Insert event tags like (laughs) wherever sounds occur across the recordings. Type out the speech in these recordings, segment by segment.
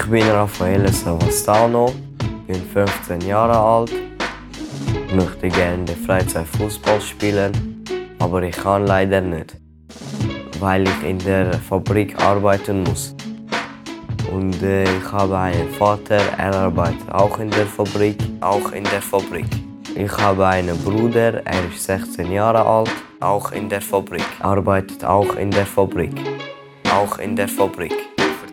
Ich bin Raffaele Savastano, bin 15 Jahre alt, möchte gerne der Freizeit Fußball spielen, aber ich kann leider nicht, weil ich in der Fabrik arbeiten muss. Und äh, ich habe einen Vater, er arbeitet auch in der Fabrik, auch in der Fabrik. Ich habe einen Bruder, er ist 16 Jahre alt, auch in der Fabrik, arbeitet auch in der Fabrik, auch in der Fabrik.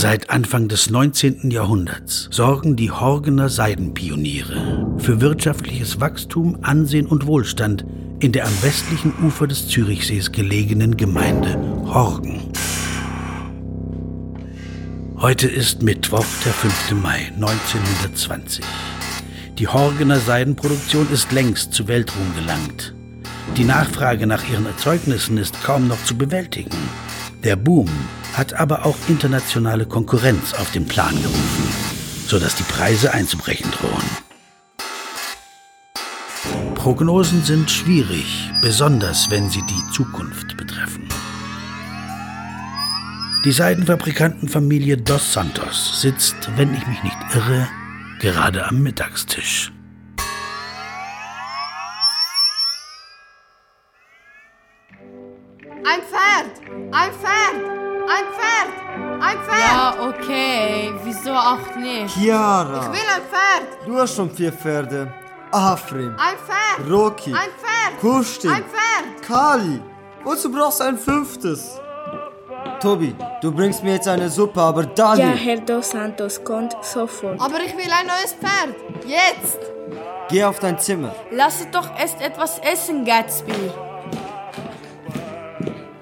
Seit Anfang des 19. Jahrhunderts sorgen die Horgener Seidenpioniere für wirtschaftliches Wachstum, Ansehen und Wohlstand in der am westlichen Ufer des Zürichsees gelegenen Gemeinde Horgen. Heute ist Mittwoch, der 5. Mai 1920. Die Horgener Seidenproduktion ist längst zu Weltruhm gelangt. Die Nachfrage nach ihren Erzeugnissen ist kaum noch zu bewältigen. Der Boom hat aber auch internationale Konkurrenz auf den Plan gerufen, sodass die Preise einzubrechen drohen. Prognosen sind schwierig, besonders wenn sie die Zukunft betreffen. Die Seidenfabrikantenfamilie Dos Santos sitzt, wenn ich mich nicht irre, gerade am Mittagstisch. Wieso auch nicht? Chiara, Ich will ein Pferd! du hast schon vier Pferde. Afrim, Ein Pferd! Roki, Ein Pferd! Kustin, Ein Pferd! Kali. Wozu brauchst du ein fünftes? Tobi, du bringst mir jetzt eine Suppe, aber Dali. Ja, Herr Dos Santos kommt sofort. Aber ich will ein neues Pferd! Jetzt! Geh auf dein Zimmer. Lasst doch erst etwas essen, Gatsby.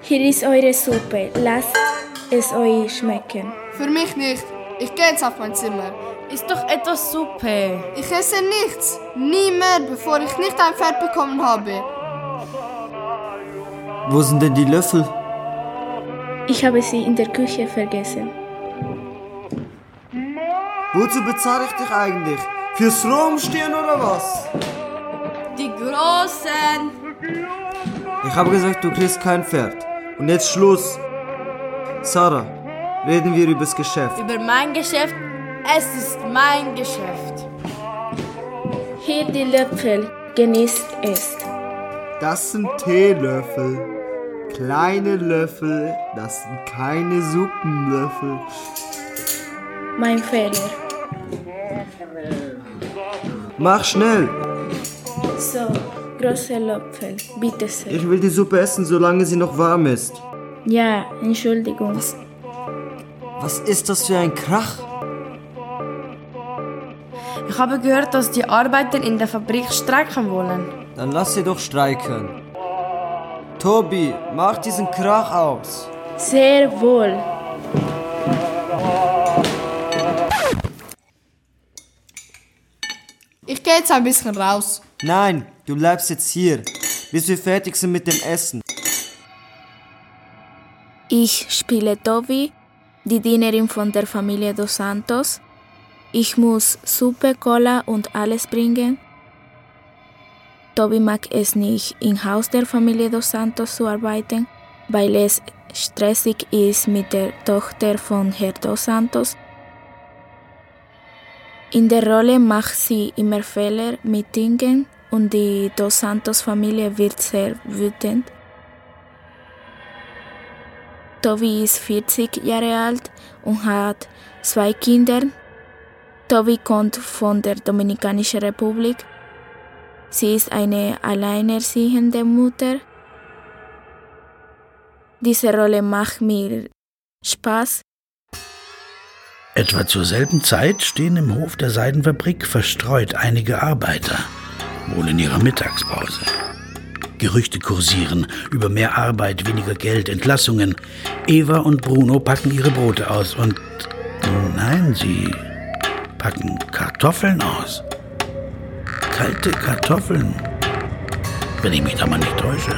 Hier ist eure Suppe. Lasst es euch schmecken. Für mich nicht. Ich gehe jetzt auf mein Zimmer. Ist doch etwas Suppe. Ich esse nichts. Nie mehr, bevor ich nicht ein Pferd bekommen habe. Wo sind denn die Löffel? Ich habe sie in der Küche vergessen. Wozu bezahle ich dich eigentlich? Fürs Rumstehen oder was? Die Großen. Ich habe gesagt, du kriegst kein Pferd. Und jetzt Schluss. Sarah, reden wir übers Geschäft. Über mein Geschäft. Es ist mein Geschäft. Hier die Löffel. Genießt es. Das sind Teelöffel. Kleine Löffel, das sind keine Suppenlöffel. Mein Fehler. Mach schnell. So, große Löffel. Bitte sehr. Ich will die Suppe essen, solange sie noch warm ist. Ja, Entschuldigung. Was ist das für ein Krach? Ich habe gehört, dass die Arbeiter in der Fabrik streiken wollen. Dann lass sie doch streiken. Tobi, mach diesen Krach aus. Sehr wohl. Ich gehe jetzt ein bisschen raus. Nein, du bleibst jetzt hier, bis wir fertig sind mit dem Essen. Ich spiele Tobi, die Dienerin von der Familie Dos Santos. Ich muss Suppe, Cola und alles bringen. Tobi mag es nicht, im Haus der Familie Dos Santos zu arbeiten, weil es stressig ist mit der Tochter von Herr Dos Santos. In der Rolle macht sie immer Fehler mit Dingen und die Dos Santos Familie wird sehr wütend. Tobi ist 40 Jahre alt und hat zwei Kinder. Tobi kommt von der Dominikanischen Republik. Sie ist eine alleinerziehende Mutter. Diese Rolle macht mir Spaß. Etwa zur selben Zeit stehen im Hof der Seidenfabrik verstreut einige Arbeiter, wohl in ihrer Mittagspause. Gerüchte kursieren über mehr Arbeit, weniger Geld, Entlassungen. Eva und Bruno packen ihre Brote aus und nein, sie packen Kartoffeln aus. kalte Kartoffeln. Wenn ich mich da mal nicht täusche.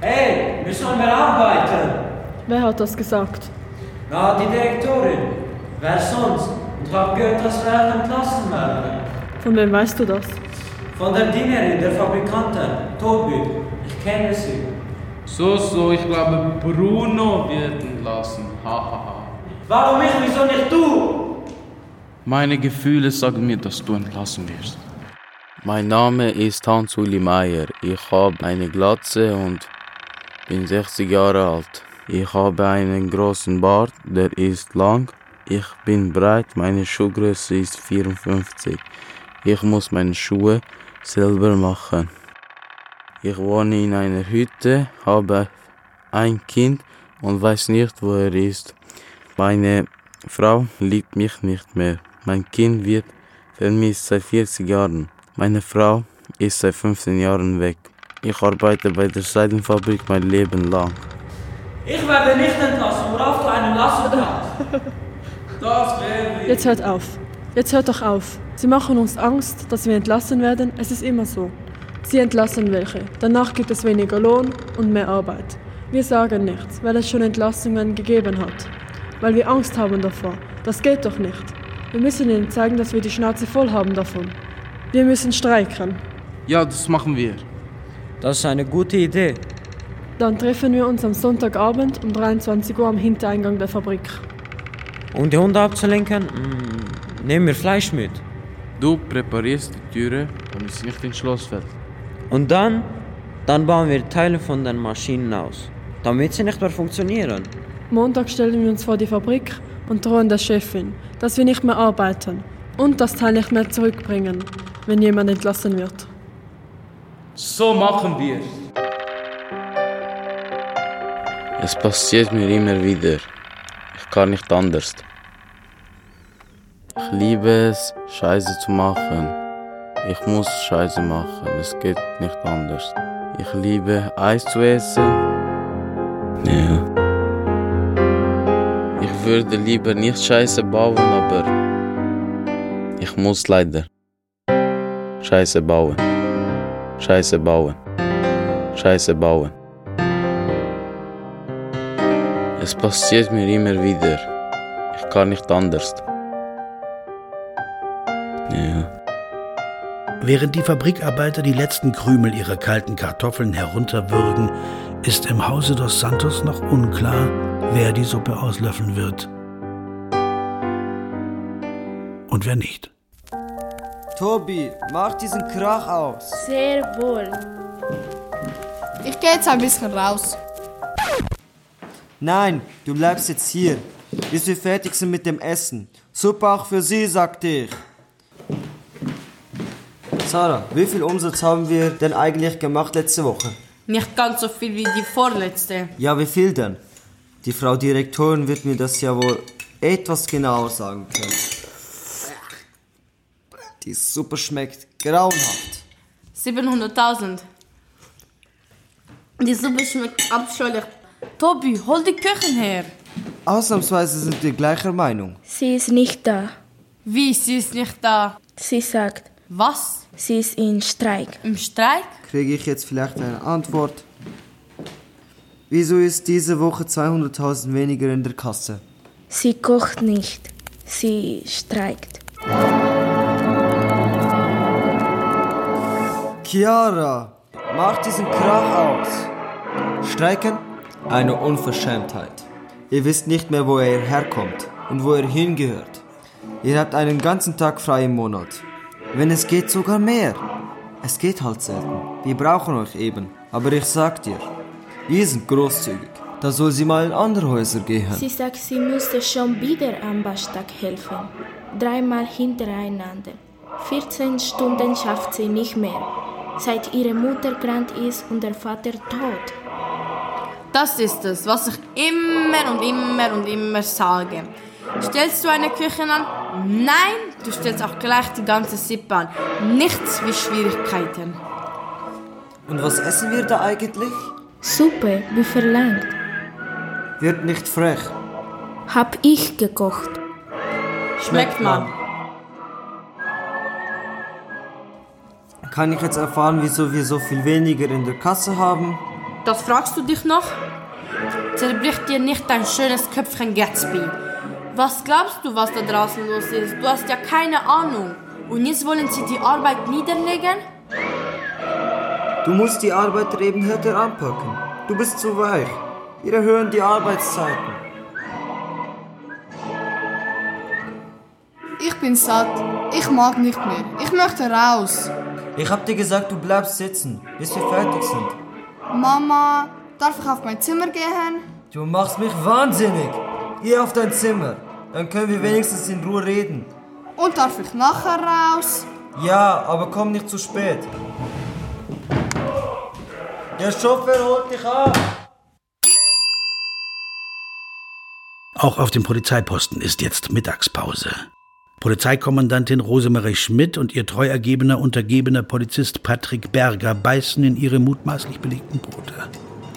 Hey, wir sollen mehr arbeiten. Wer hat das gesagt? Na, die Direktorin. Wer sonst? Und hab gehört, dass wir entlassen werden. Von wem weißt du das? Von der Dienerin, der Fabrikantin, Tobi. Ich kenne sie. So, so, ich glaube, Bruno wird entlassen. Hahaha. Warum ich, wieso nicht du? Meine Gefühle sagen mir, dass du entlassen wirst. Mein Name ist Hans-Uli Meier. Ich habe eine Glatze und bin 60 Jahre alt. Ich habe einen großen Bart, der ist lang. Ich bin breit, meine Schuhgröße ist 54. Ich muss meine Schuhe selber machen. Ich wohne in einer Hütte, habe ein Kind und weiß nicht, wo er ist. Meine Frau liebt mich nicht mehr. Mein Kind wird vermisst seit 40 Jahren. Meine Frau ist seit 15 Jahren weg. Ich arbeite bei der Seidenfabrik mein Leben lang. Ich werde nicht entlassen, worauf du einen lassen kannst. (laughs) Das wäre Jetzt hört auf. Jetzt hört doch auf. Sie machen uns Angst, dass wir entlassen werden. Es ist immer so. Sie entlassen welche. Danach gibt es weniger Lohn und mehr Arbeit. Wir sagen nichts, weil es schon Entlassungen gegeben hat. Weil wir Angst haben davor. Das geht doch nicht. Wir müssen ihnen zeigen, dass wir die Schnauze voll haben davon. Wir müssen streiken. Ja, das machen wir. Das ist eine gute Idee. Dann treffen wir uns am Sonntagabend um 23 Uhr am Hintereingang der Fabrik. Um die Hunde abzulenken, mm, nehmen wir Fleisch mit. Du präparierst die Türe, damit sie nicht ins Schloss fällt. Und dann, dann bauen wir Teile von den Maschinen aus, damit sie nicht mehr funktionieren. Montag stellen wir uns vor die Fabrik und drohen der Chefin, dass wir nicht mehr arbeiten und das Teil nicht mehr zurückbringen, wenn jemand entlassen wird. So machen wir. Es passiert mir immer wieder. Ich kann nicht anders. Ich liebe es, Scheiße zu machen. Ich muss Scheiße machen, es geht nicht anders. Ich liebe Eis zu essen. Ja. Ich würde lieber nicht Scheiße bauen, aber ich muss leider. Scheiße bauen. Scheiße bauen. Scheiße bauen. Es passiert mir immer wieder. Ich kann nicht anders. Ja. Während die Fabrikarbeiter die letzten Krümel ihrer kalten Kartoffeln herunterwürgen, ist im Hause dos Santos noch unklar, wer die Suppe auslöffeln wird. Und wer nicht. Tobi, mach diesen Krach aus. Sehr wohl. Ich gehe jetzt ein bisschen raus. Nein, du bleibst jetzt hier, bis wir fertig sind mit dem Essen. Super auch für Sie, sagte ich. Sarah, wie viel Umsatz haben wir denn eigentlich gemacht letzte Woche? Nicht ganz so viel wie die vorletzte. Ja, wie viel denn? Die Frau Direktorin wird mir das ja wohl etwas genauer sagen können. Die Suppe schmeckt grauenhaft. 700.000. Die Suppe schmeckt abscheulich. Tobi, hol die Köchin her. Ausnahmsweise sind wir gleicher Meinung. Sie ist nicht da. Wie, sie ist nicht da. Sie sagt, Was? sie ist in Streik. Im Streik? Kriege ich jetzt vielleicht eine Antwort? Wieso ist diese Woche 200.000 weniger in der Kasse? Sie kocht nicht. Sie streikt. Chiara, mach diesen Krach aus. Streiken? Eine Unverschämtheit. Ihr wisst nicht mehr, wo er herkommt und wo er hingehört. Ihr habt einen ganzen Tag frei im Monat. Wenn es geht, sogar mehr. Es geht halt selten. Wir brauchen euch eben. Aber ich sag dir, wir sind großzügig. Da soll sie mal in andere Häuser gehen. Sie sagt, sie müsste schon wieder am Bastag helfen. Dreimal hintereinander. 14 Stunden schafft sie nicht mehr. Seit ihre Mutter krank ist und der Vater tot. Das ist es, was ich immer und immer und immer sage. Stellst du eine Küche an? Nein, du stellst auch gleich die ganze Sippe an. Nichts wie Schwierigkeiten. Und was essen wir da eigentlich? Suppe, wie verlangt. Wird nicht frech. Hab ich gekocht. Schmeckt man. Kann ich jetzt erfahren, wieso wir so viel weniger in der Kasse haben? Das fragst du dich noch? Zerbrich dir nicht dein schönes Köpfchen Gatsby. Was glaubst du, was da draußen los ist? Du hast ja keine Ahnung. Und jetzt wollen sie die Arbeit niederlegen? Du musst die Arbeiter eben härter anpacken. Du bist zu weich. Wir erhöhen die Arbeitszeiten. Ich bin satt. Ich mag nicht mehr. Ich möchte raus. Ich hab dir gesagt, du bleibst sitzen, bis wir fertig sind. Mama, darf ich auf mein Zimmer gehen? Du machst mich wahnsinnig. Geh auf dein Zimmer. Dann können wir wenigstens in Ruhe reden. Und darf ich nachher raus? Ja, aber komm nicht zu spät. Der Chauffeur holt dich ab. Auch auf dem Polizeiposten ist jetzt Mittagspause. Polizeikommandantin Rosemarie Schmidt und ihr treu ergebener untergebener Polizist Patrick Berger beißen in ihre mutmaßlich belegten Brote.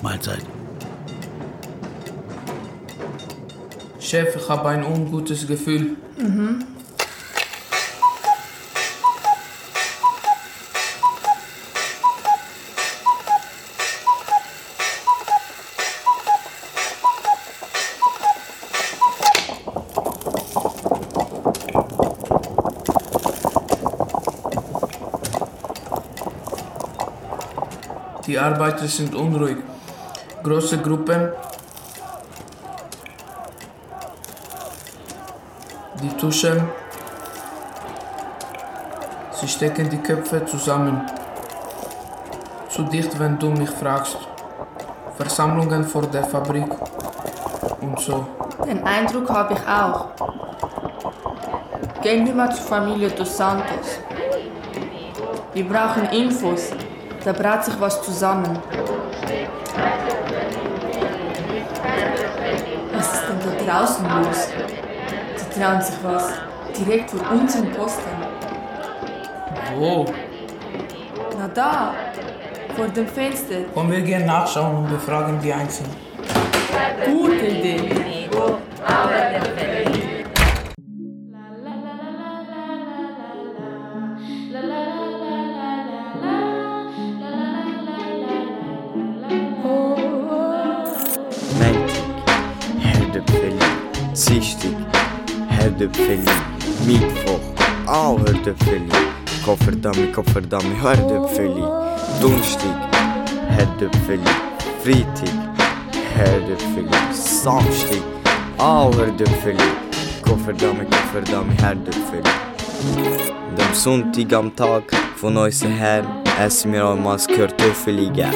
Mahlzeit. Chef, ich habe ein ungutes Gefühl. Mhm. Die Arbeiter sind unruhig. Große Gruppen. Die tuschen. Sie stecken die Köpfe zusammen. Zu dicht, wenn du mich fragst. Versammlungen vor der Fabrik und so. Den Eindruck habe ich auch. Gehen wir mal zur Familie dos Santos. Wir brauchen Infos. Da braut sich was zusammen. Was ist denn da draußen los? Trauen sich was. Direkt vor unserem Posten. Wo? Na da, vor dem Fenster. Komm, wir gehen nachschauen und befragen die Einzelnen. Gute Idee. Auch Herdöpfeli. Kofferdammi, Kofferdammi, Herdöpfeli. Donnerstag, Herdöpfeli. Freitag, Herdöpfeli. Samstag, auch Herdöpfeli. Kofferdammi, Kofferdammi, Herdöpfeli. Und am Sonntag am Tag von unserem Herrn essen wir einmal Kartoffeli gern.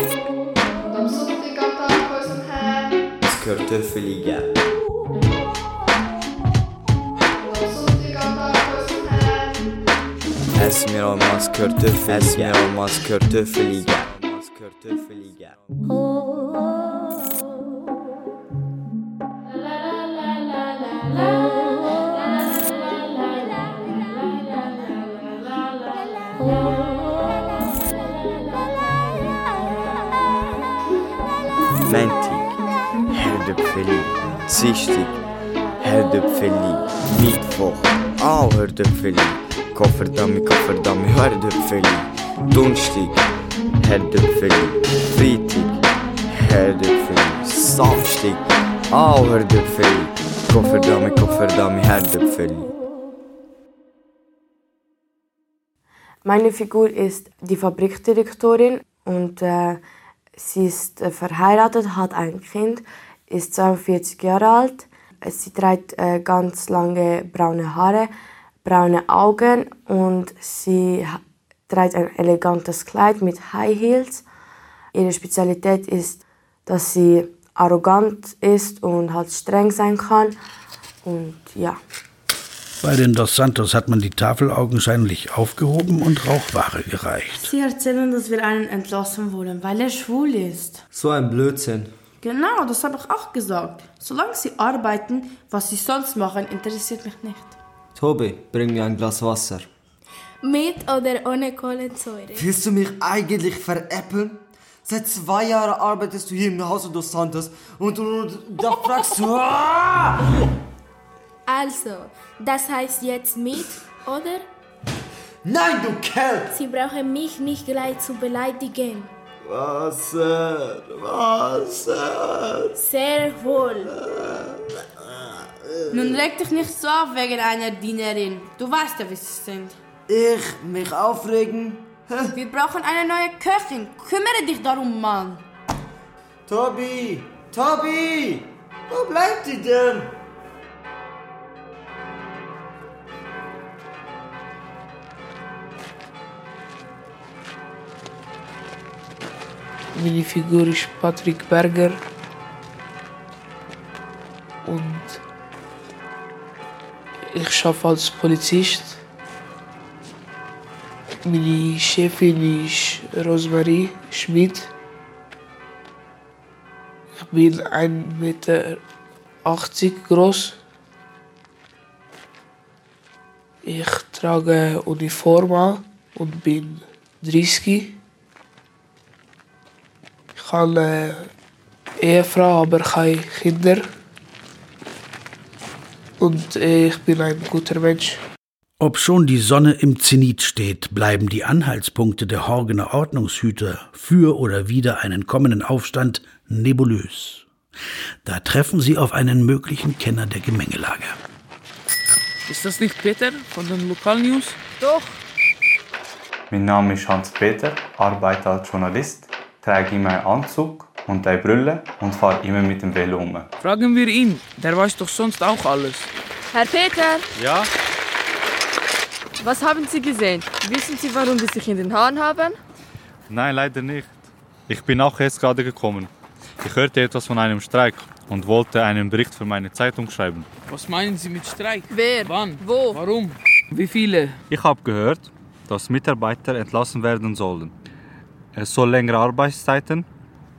Herrn. Essen wir einmal Kartoffeli Essen wir einmal Kartoffeli gern. Kartoffeli gern. Montag, Herdöpfeli. Dienstag, Herdöpfeli. Mittwoch, auch Herdöpfeli. Kofferdammi, Kofferdammi, Herdöpfeli. Donnerstag, Herdöpfeli. Freitag, Herdöpfeli. Samstag, auch Herdöpfeli. Kofferdammi, Kofferdammi, Herdöpfeli. Meine Figur ist die Fabrikdirektorin und äh, sie ist äh, verheiratet, hat ein Kind, ist 42 Jahre alt. Sie trägt äh, ganz lange braune Haare, braune Augen und sie trägt ein elegantes Kleid mit High Heels. Ihre Spezialität ist, dass sie arrogant ist und halt streng sein kann. Und ja. Bei den Dos Santos hat man die Tafel augenscheinlich aufgehoben und Rauchware gereicht. Sie erzählen, dass wir einen entlassen wollen, weil er schwul ist. So ein Blödsinn. Genau, das habe ich auch gesagt. Solange sie arbeiten, was sie sonst machen, interessiert mich nicht. Tobi, bring mir ein Glas Wasser. Mit oder ohne Kohlensäure? Willst du mich eigentlich veräppeln? Seit zwei Jahren arbeitest du hier im Haus dos Santos und, und, und da fragst du. Ah! Also, das heißt jetzt mit oder? Nein, du Kerl! Sie brauchen mich nicht gleich zu beleidigen. Wasser, Wasser. Sehr wohl. Nun reg dich nicht so auf wegen einer Dienerin. Du weißt ja, wie sie sind. Ich mich aufregen? Wir brauchen eine neue Köchin. Kümmere dich darum, Mann. Tobi! Tobi! Wo bleibt die denn? Meine Figur ist Patrick Berger. Und ich arbeite als Polizist. Meine Chefin ist Rosemarie Schmidt. Ich bin 1,80 Meter groß. Ich trage Uniform an und bin 30. Ich habe eine Ehefrau, aber keine Kinder. Und äh, ich bin ein guter Mensch. Obschon die Sonne im Zenit steht, bleiben die Anhaltspunkte der Horgener Ordnungshüter für oder wider einen kommenden Aufstand nebulös. Da treffen sie auf einen möglichen Kenner der Gemengelage. Ist das nicht Peter von den Lokalnews? Doch. Mein Name ist Hans-Peter, arbeite als Journalist, trage immer einen Anzug und eine Brille und fahre immer mit dem Velo um. Fragen wir ihn, der weiß doch sonst auch alles. Herr Peter, Ja? was haben Sie gesehen? Wissen Sie, warum Sie sich in den Haaren haben? Nein, leider nicht. Ich bin auch erst gerade gekommen. Ich hörte etwas von einem Streik und wollte einen Bericht für meine Zeitung schreiben. Was meinen Sie mit Streik? Wer? Wann? Wo? Warum? Wie viele? Ich habe gehört, dass Mitarbeiter entlassen werden sollen. Es soll längere Arbeitszeiten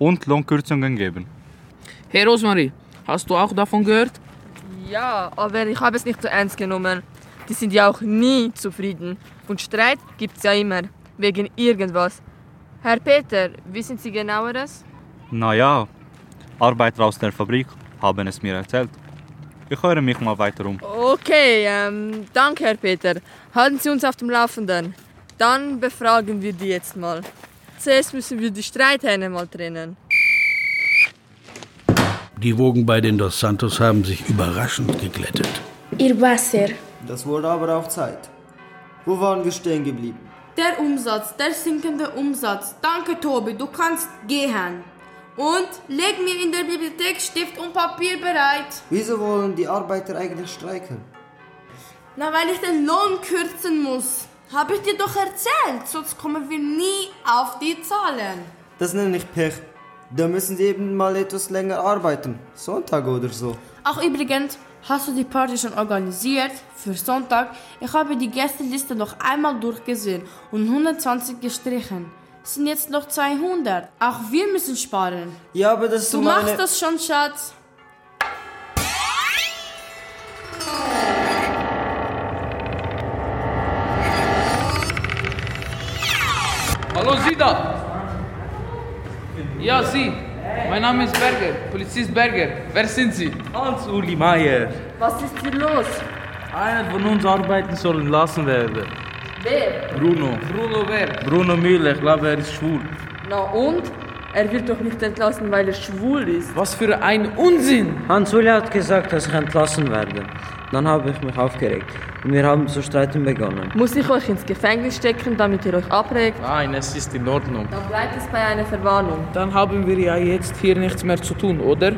und Lohnkürzungen geben. Herr Rosmarie, hast du auch davon gehört? Ja, aber ich habe es nicht so ernst genommen. Die sind ja auch nie zufrieden. Und Streit gibt's ja immer. Wegen irgendwas. Herr Peter, wissen Sie genaueres? Naja, Arbeiter aus der Fabrik haben es mir erzählt. Ich höre mich mal weiter um. Okay, ähm, danke, Herr Peter. Halten Sie uns auf dem Laufenden. Dann befragen wir die jetzt mal. Zuerst müssen wir die Streithähne mal trennen. Die Wogen bei den Dos Santos haben sich überraschend geglättet. Ihr Wasser. Das wurde aber auch Zeit. Wo waren wir stehen geblieben? Der Umsatz, der sinkende Umsatz. Danke, Tobi, du kannst gehen. Und leg mir in der Bibliothek Stift und Papier bereit. Wieso wollen die Arbeiter eigentlich streiken? Na, weil ich den Lohn kürzen muss. Habe ich dir doch erzählt, sonst kommen wir nie auf die Zahlen. Das nenne ich Pech. Da müssen sie eben mal etwas länger arbeiten. Sonntag oder so. Ach übrigens, hast du die Party schon organisiert? Für Sonntag? Ich habe die Gästeliste noch einmal durchgesehen und 120 gestrichen. Es sind jetzt noch 200. Auch wir müssen sparen. Ja, aber das ist Du um eine- machst das schon, Schatz. Hallo, Sie da! Ja, Sie. Mein Name ist Berger, Polizist Berger. Wer sind Sie? Hans-Uli Meier. Was ist hier los? Einer von uns Arbeiten soll entlassen werden. Wer? Bruno. Bruno wer? Bruno Müller, ich glaube, er ist schwul. Na und? Er wird doch nicht entlassen, weil er schwul ist. Was für ein Unsinn! Hans-Uli hat gesagt, dass ich entlassen werde. Dann habe ich mich aufgeregt und wir haben zu streiten begonnen. Muss ich euch ins Gefängnis stecken, damit ihr euch abregt? Nein, es ist in Ordnung. Dann bleibt es bei einer Verwarnung. Dann haben wir ja jetzt hier nichts mehr zu tun, oder?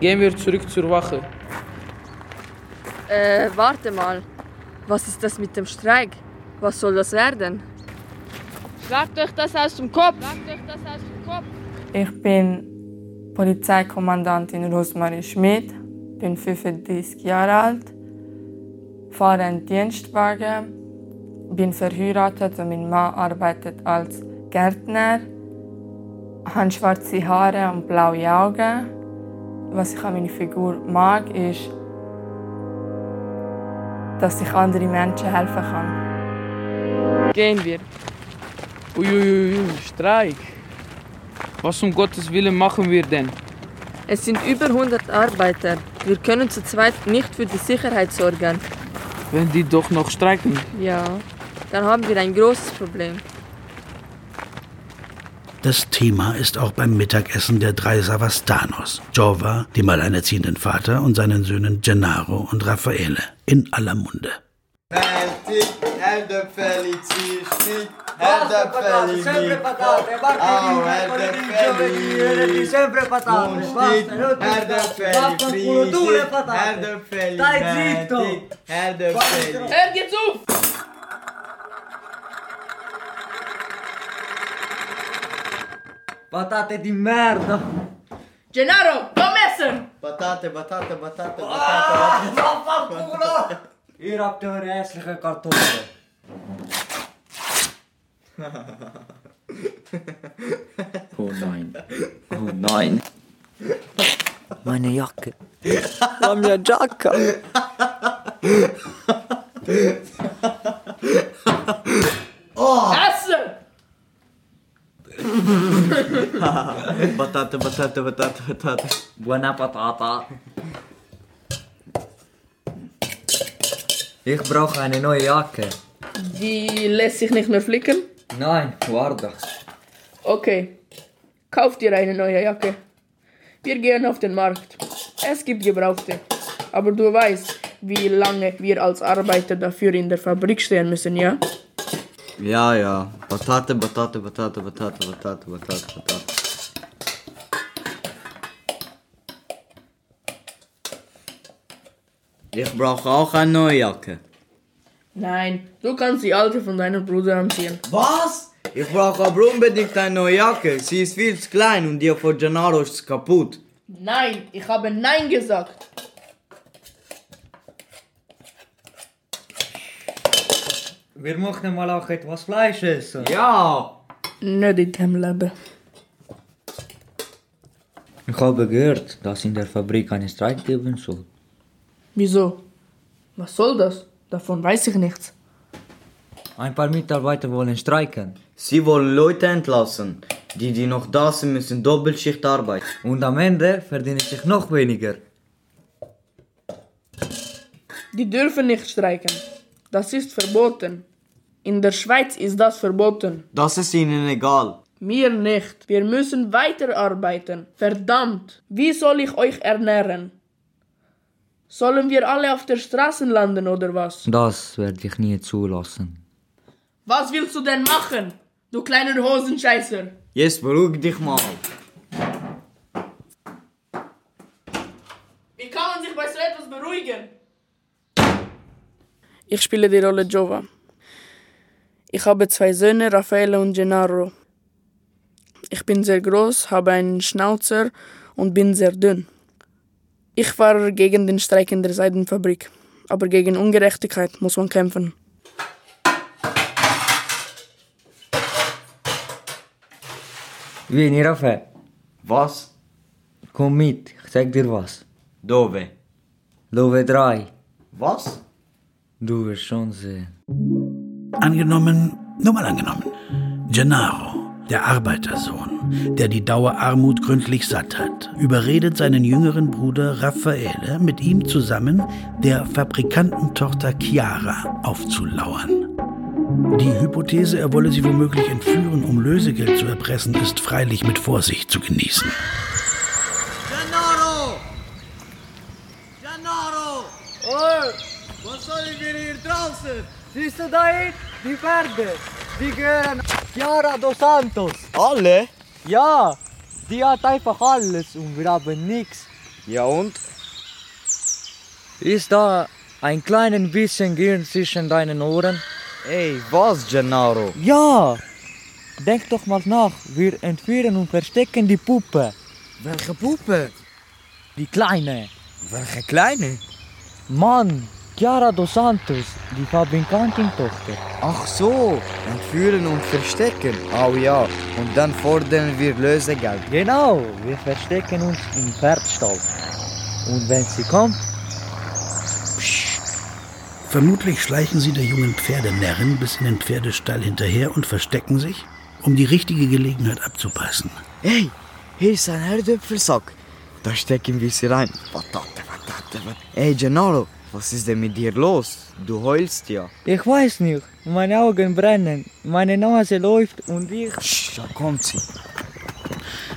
Gehen wir zurück zur Wache. Äh, warte mal. Was ist das mit dem Streik? Was soll das werden? Sagt euch das aus dem Kopf! Sagt euch das aus dem Kopf! Ich bin Polizeikommandantin Rosmarie Schmidt, bin 35 Jahre alt, fahre einen Dienstwagen, bin verheiratet und mein Mann arbeitet als Gärtner, habe schwarze Haare und blaue Augen. Was ich an meiner Figur mag, ist, dass ich anderen Menschen helfen kann. Gehen wir. Uiuiui, Streik. Was um Gottes Willen machen wir denn? Es sind über 100 Arbeiter. Wir können zu zweit nicht für die Sicherheit sorgen. Wenn die doch noch streiken. Ja. dann haben wir ein großes Problem. Das Thema ist auch beim Mittagessen der drei Savastanos, Jova, dem alleinerziehenden Vater, und seinen Söhnen Gennaro und Raffaele, in aller Munde. Meltig, Erdäpfeli, Zwischtig, Erdäpfeli, Mikro, au Erdäpfeli, sempre patate, Munstig, basta, Erdäpfeli, Vaffanculo, tu le Frischtig, patate. Erdäpfeli, Stai zitto. Meltig, Erdäpfeli. Er geht's auf! Patate di merda! Gennaro, komm essen! Patate, Patate, Patate, Ah, Patate. vaffanculo! (laughs) Ihr habt eure hässliche Kartoffel. Oh nein. Oh nein. Meine Jacke. Mia giacca! Oh! Essen! Patate, Patate, Patate, Patate. Buona patata. Ich brauche eine neue Jacke. Die lässt sich nicht mehr flicken? Nein, guarda. Okay. Kauf dir eine neue Jacke. Wir gehen auf den Markt. Es gibt Gebrauchte. Aber du weißt, wie lange wir als Arbeiter dafür in der Fabrik stehen müssen, ja? Ja, ja. Patate, Patate, Patate, Patate, Patate, Patate, Patate. Ich brauche auch eine neue Jacke. Nein, du kannst die alte von deinem Bruder anziehen. Was? Ich brauche aber unbedingt eine neue Jacke. Sie ist viel zu klein und die von Gennaro ist kaputt. Nein, ich habe Nein gesagt. Wir möchten mal auch etwas Fleisch essen. Ja! Nicht in dem Leben. Ich habe gehört, dass in der Fabrik einen Streik geben soll. Wieso? Was soll das? Davon weiß ich nichts. Ein paar Mitarbeiter wollen streiken. Sie wollen Leute entlassen. Die, die noch da sind, müssen Doppelschicht arbeiten. Und am Ende verdiene ich noch weniger. Die dürfen nicht streiken. Das ist verboten. In der Schweiz ist das verboten. Das ist ihnen egal. Mir nicht. Wir müssen weiterarbeiten. Verdammt. Wie soll ich euch ernähren? Sollen wir alle auf der Straße landen oder was? Das werde ich nie zulassen. Was willst du denn machen? Du kleiner Hosenscheißer. Jetzt beruhig dich mal. Wie kann man sich bei so etwas beruhigen? Ich spiele die Rolle Jova. Ich habe zwei Söhne, Raffaele und Gennaro. Ich bin sehr groß, habe einen Schnauzer und bin sehr dünn. Ich war gegen den Streik in der Seidenfabrik, aber gegen Ungerechtigkeit muss man kämpfen. Vieni, Raffaele. Was? Komm mit, ich zeig dir was. Dove? Dove drei. Was? Du wirst schon sehen. Angenommen, nur mal angenommen, Gennaro, der Arbeitersohn, der die Dauerarmut gründlich satt hat, überredet seinen jüngeren Bruder Raffaele, mit ihm zusammen der Fabrikantentochter Chiara aufzulauern. Die Hypothese, er wolle sie womöglich entführen, um Lösegeld zu erpressen, ist freilich mit Vorsicht zu genießen. Gennaro! Gennaro! Oh, Was sollen wir hier draußen? Siehst du da hin? Die Pferde. Die gehören Chiara dos Santos. Alle? Ja, die hat einfach alles und wir haben nichts. Ja und? Ist da ein kleines bisschen Gehirn zwischen deinen Ohren? Ey, was, Gennaro? Ja! Denk doch mal nach. Wir entführen und verstecken die Puppe. Welche Puppe? Die kleine. Welche kleine? Mann, Chiara dos Santos, die Fabrikantin-Tochter. Ach so, entführen und verstecken. Oh ja, und dann fordern wir Lösegeld. Genau, wir verstecken uns im Pferdstall. Und wenn sie kommt, Vermutlich schleichen sie der jungen Pferdenärrin bis in den Pferdestall hinterher und verstecken sich, um die richtige Gelegenheit abzupassen. Hey, hier ist ein Herdöpfelsack. Da stecken wir sie rein. Patate, Patate, Patate. Ey, Gennaro, Was ist denn mit dir los? Du heulst ja. Ich weiß nicht. Meine Augen brennen, meine Nase läuft und ich. Da kommt sie.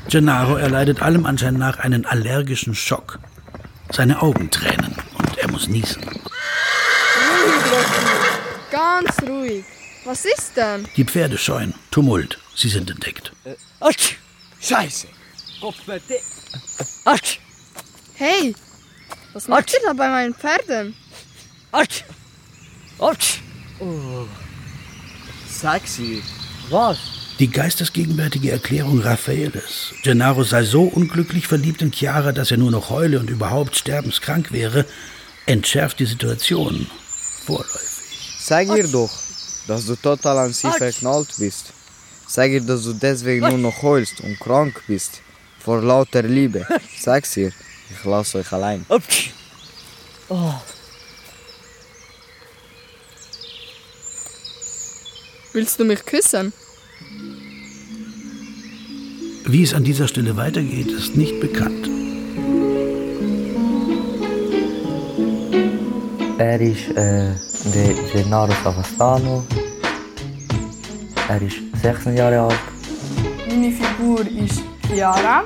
Gennaro erleidet allem Anschein nach einen allergischen Schock. Seine Augen tränen und er muss niesen. Ruhig, Rocky. Ganz ruhig. Was ist denn? Die Pferde scheuen. Tumult. Sie sind entdeckt. Atsch! Scheiße! Atsch! Hey, was macht ihr da bei meinen Pferden? Atsch! Atsch! Oh. Sexy. Was? Die geistesgegenwärtige Erklärung Raffaeles, Gennaro sei so unglücklich verliebt in Chiara, dass er nur noch heule und überhaupt sterbenskrank wäre, entschärft die Situation vorläufig. Sag ihr doch, dass du total an sie verknallt bist. Sag ihr, dass du deswegen nur noch heulst und krank bist. Vor lauter Liebe. Sag's ihr, ich lass euch allein. Oh. Willst du mich küssen? Wie es an dieser Stelle weitergeht, ist nicht bekannt. Er ist äh, der Gennaro Savastano. Er ist 16 Jahre alt. Meine Figur ist Chiara.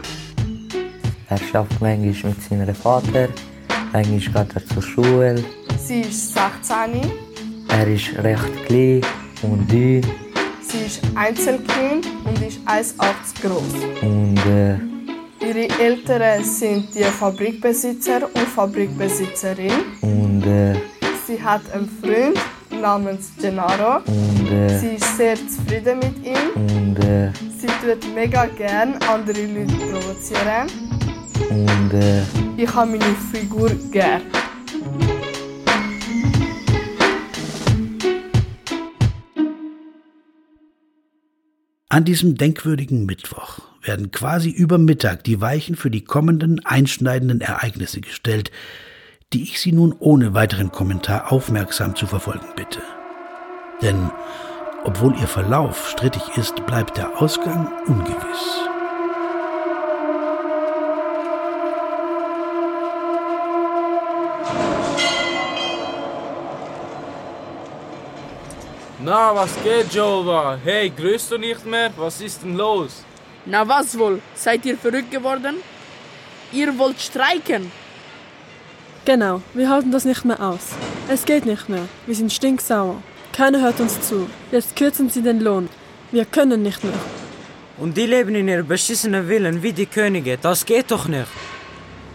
Er arbeitet manchmal mit seinem Vater. Manchmal geht er zur Schule. Sie ist 16. Er ist recht klein und dünn. Sie ist Einzelkind und ist 1,80 groß. Und äh, Ihre Eltern sind die Fabrikbesitzer und Fabrikbesitzerin. und äh, Sie hat einen Freund namens Gennaro. Und, äh, Sie ist sehr zufrieden mit ihm. und äh, Sie tut mega gern andere Leute provozieren. Und äh, Ich habe meine Figur gern. An diesem denkwürdigen Mittwoch werden quasi über Mittag die Weichen für die kommenden einschneidenden Ereignisse gestellt, die ich Sie nun ohne weiteren Kommentar aufmerksam zu verfolgen bitte. Denn obwohl ihr Verlauf strittig ist, bleibt der Ausgang ungewiss. Na, was geht, Jova? Hey, grüßt du nicht mehr? Was ist denn los? Na was wohl? Seid ihr verrückt geworden? Ihr wollt streiken? Genau, wir halten das nicht mehr aus. Es geht nicht mehr. Wir sind stinksauer. Keiner hört uns zu. Jetzt kürzen sie den Lohn. Wir können nicht mehr. Und die leben in ihrem beschissenen Willen wie die Könige. Das geht doch nicht.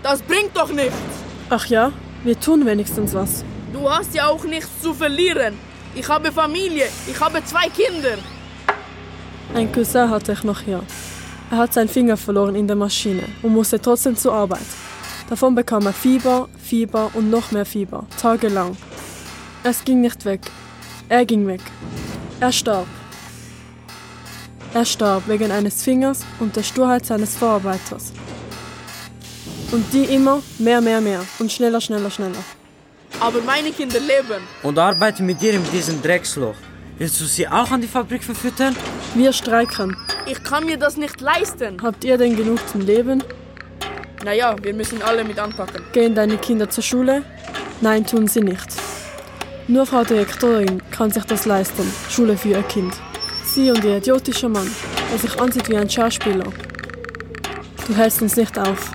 Das bringt doch nichts. Ach ja, wir tun wenigstens was. Du hast ja auch nichts zu verlieren. Ich habe Familie. Ich habe zwei Kinder. Ein Cousin hatte ich noch hier. Er hat seinen Finger verloren in der Maschine und musste trotzdem zur Arbeit. Davon bekam er Fieber, Fieber und noch mehr Fieber, tagelang. Es ging nicht weg. Er ging weg. Er starb. Er starb wegen eines Fingers und der Sturheit seines Vorarbeiters. Und die immer mehr, mehr, mehr und schneller, schneller, schneller. Aber meine Kinder leben. Und arbeiten mit dir in diesem Drecksloch. Willst du sie auch an die Fabrik verfüttern? Wir streiken. Ich kann mir das nicht leisten. Habt ihr denn genug zum Leben? Naja, wir müssen alle mit anpacken. Gehen deine Kinder zur Schule? Nein, tun sie nicht. Nur Frau Direktorin kann sich das leisten, Schule für ihr Kind. Sie und ihr idiotischer Mann, der sich ansieht wie ein Schauspieler. Du hältst uns nicht auf.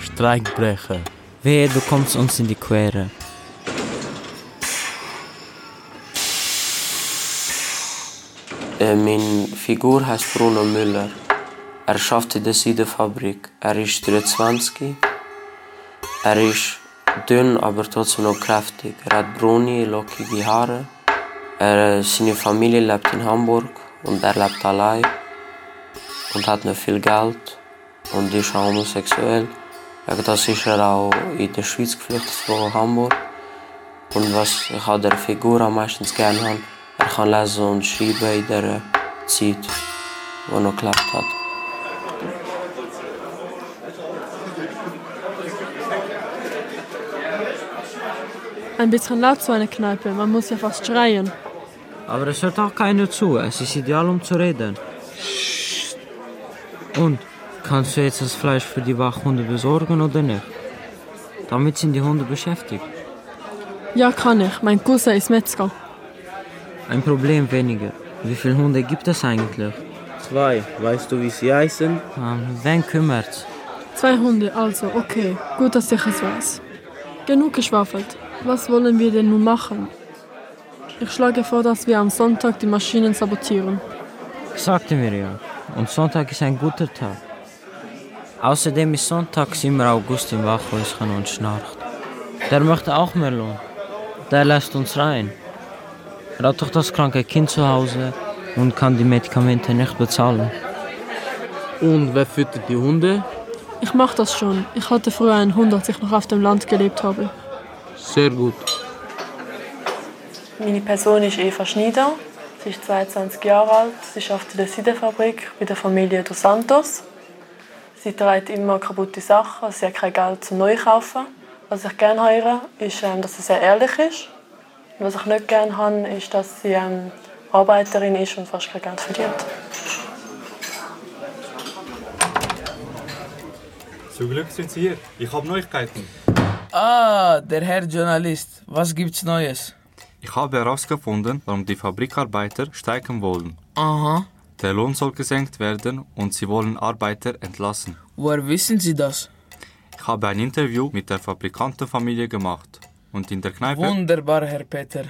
Streikbrecher. Wehe, du kommst uns in die Quere. Meine Figur heißt Bruno Müller. Er arbeitet in der Seidenfabrik. Er ist 23. Er ist dünn, aber trotzdem noch kräftig. Er hat braune, lockige Haare. Er, seine Familie lebt in Hamburg und er lebt allein und hat nicht viel Geld und ist auch homosexuell. Wegen das ist er auch in der Schweiz geflüchtet von Hamburg. Und was ich an der Figur am meisten gerne habe, er kann lesen und schreiben in der Zeit, die noch gelebt hat. Ein bisschen laut zu einer Kneipe, man muss ja fast schreien. Aber es hört auch keiner zu. Es ist ideal, um zu reden. Und, kannst du jetzt das Fleisch für die Wachhunde besorgen oder nicht? Damit sind die Hunde beschäftigt. Ja, kann ich. Mein Cousin ist Metzger. Ein Problem weniger. Wie viele Hunde gibt es eigentlich? Zwei. Weißt du, wie sie heißen? Ähm, wen kümmert's? Zwei Hunde, also, okay. Gut, dass ich es weiß. Genug geschwafelt. Was wollen wir denn nun machen? Ich schlage vor, dass wir am Sonntag die Maschinen sabotieren. Sagte mir ja. Und Sonntag ist ein guter Tag. Außerdem ist Sonntag immer August im Wachhäuschen und schnarcht. Der möchte auch mehr Lohn. Der lässt uns rein. Er hat doch das kranke Kind zu Hause und kann die Medikamente nicht bezahlen. Und wer füttert die Hunde? Ich mach das schon. Ich hatte früher einen Hund, als ich noch auf dem Land gelebt habe. Sehr gut. Meine Person ist Eva Schneider. Sie ist 22 Jahre alt. Sie arbeitet in der Seidenfabrik bei der Familie Dos Santos. Sie trägt immer kaputte Sachen. Sie hat kein Geld zum Neukaufen. Was ich gerne höre, ist, ähm, dass sie sehr ehrlich ist. Was ich nicht gerne habe, ist, dass sie ähm, Arbeiterin ist und fast kein Geld verdient. Zum Glück sind Sie hier. Ich habe Neuigkeiten. Ah, der Herr Journalist. Was gibt's Neues? Ich habe herausgefunden, warum die Fabrikarbeiter streiken wollen. Aha. Der Lohn soll gesenkt werden und sie wollen Arbeiter entlassen. Woher wissen Sie das? Ich habe ein Interview mit der Fabrikantenfamilie gemacht. Und in der Kneipe. Wunderbar, Herr Peter.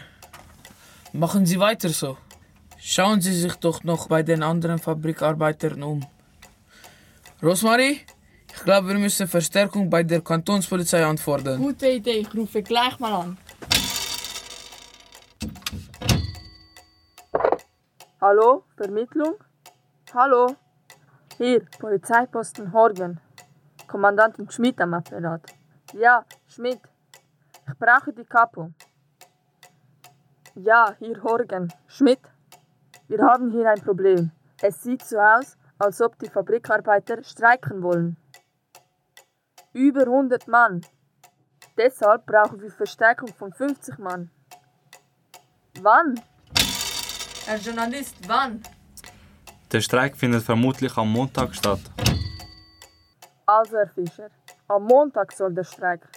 Machen Sie weiter so. Schauen Sie sich doch noch bei den anderen Fabrikarbeitern um. Rosmarie, ich glaube, wir müssen Verstärkung bei der Kantonspolizei anfordern. Gute Idee, ich rufe gleich mal an. Hallo, Vermittlung? Hallo? Hier, Polizeiposten Horgen. Kommandantin Schmidt am Apparat. Ja, Schmidt. Ich brauche die Kapo. Ja, hier Horgen. Schmidt. Wir haben hier ein Problem. Es sieht so aus, als ob die Fabrikarbeiter streiken wollen. Über 100 Mann. Deshalb brauchen wir Verstärkung von 50 Mann. Wann? Herr Journalist, wann? Der Streik findet vermutlich am Montag statt. Also, Herr Fischer, am Montag soll der Streik.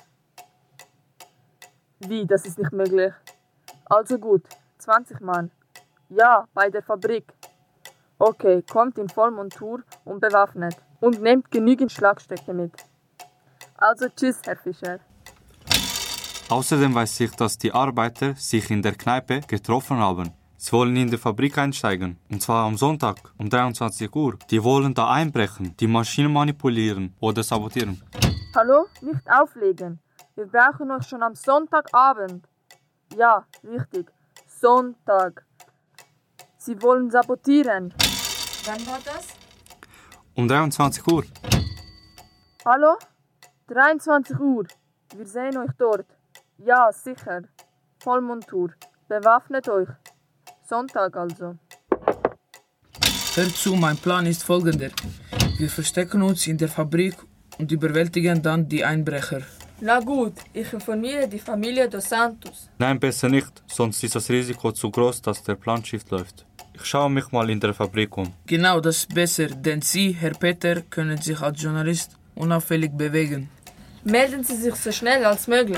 Wie, das ist nicht möglich. Also gut, 20 Mann. Ja, bei der Fabrik. Okay, kommt in Vollmontur und bewaffnet. Und nehmt genügend Schlagstöcke mit. Also tschüss, Herr Fischer. Außerdem weiß ich, dass die Arbeiter sich in der Kneipe getroffen haben. Sie wollen in die Fabrik einsteigen. Und zwar am Sonntag um 23 Uhr. Die wollen da einbrechen, die Maschinen manipulieren oder sabotieren. Hallo? Nicht auflegen. Wir brauchen euch schon am Sonntagabend. Ja, richtig. Sonntag. Sie wollen sabotieren. Wann war das? Um 23 Uhr. Hallo? 23 Uhr. Wir sehen euch dort. Ja, sicher. Vollmontur. Bewaffnet euch. Sonntag also. Hör zu, mein Plan ist folgender. Wir verstecken uns in der Fabrik und überwältigen dann die Einbrecher. Na gut, ich informiere die Familie Dos Santos. Nein, besser nicht, sonst ist das Risiko zu groß, dass der Plan schief läuft. Ich schaue mich mal in der Fabrik um. Genau, das ist besser, denn Sie, Herr Peter, können sich als Journalist unauffällig bewegen. Melden Sie sich so schnell als möglich.